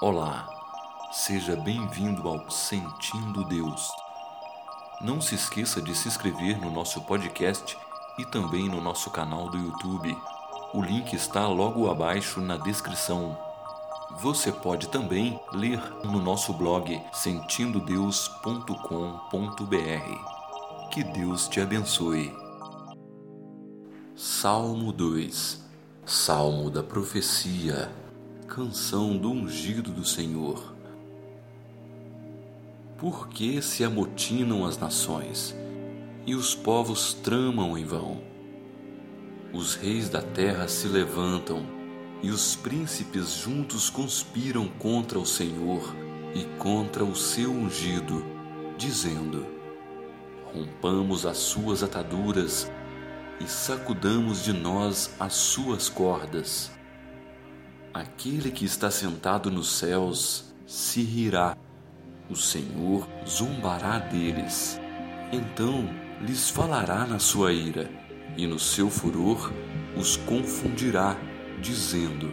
Olá, seja bem-vindo ao Sentindo Deus. Não se esqueça de se inscrever no nosso podcast e também no nosso canal do YouTube. O link está logo abaixo na descrição. Você pode também ler no nosso blog sentindo-deus.com.br. Que Deus te abençoe. Salmo 2 Salmo da Profecia Canção do Ungido do Senhor. Por que se amotinam as nações e os povos tramam em vão? Os reis da terra se levantam e os príncipes juntos conspiram contra o Senhor e contra o seu ungido, dizendo: Rompamos as suas ataduras e sacudamos de nós as suas cordas. Aquele que está sentado nos céus se rirá, o Senhor zombará deles. Então lhes falará na sua ira, e no seu furor os confundirá, dizendo: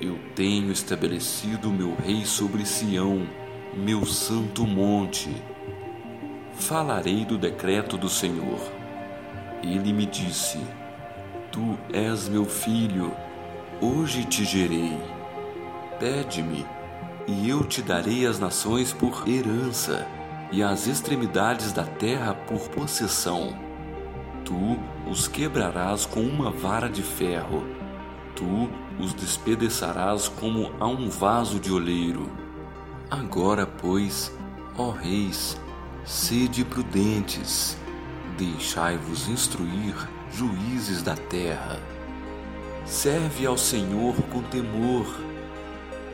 Eu tenho estabelecido meu rei sobre Sião, meu santo monte. Falarei do decreto do Senhor. Ele me disse: Tu és meu filho Hoje te gerei. Pede-me, e eu te darei as nações por herança, e as extremidades da terra por possessão. Tu os quebrarás com uma vara de ferro, tu os despedaçarás como a um vaso de oleiro. Agora, pois, ó reis, sede prudentes, deixai-vos instruir, juízes da terra. Serve ao Senhor com temor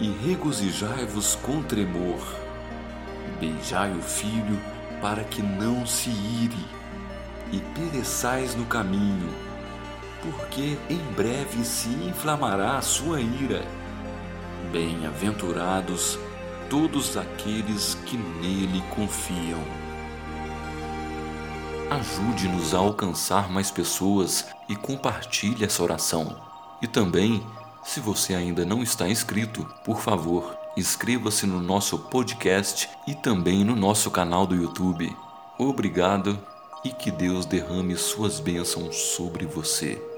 e regozijai-vos com tremor. Beijai o filho para que não se ire e pereçais no caminho, porque em breve se inflamará a sua ira. Bem-aventurados todos aqueles que nele confiam. Ajude-nos a alcançar mais pessoas e compartilhe essa oração. E também, se você ainda não está inscrito, por favor, inscreva-se no nosso podcast e também no nosso canal do YouTube. Obrigado e que Deus derrame suas bênçãos sobre você.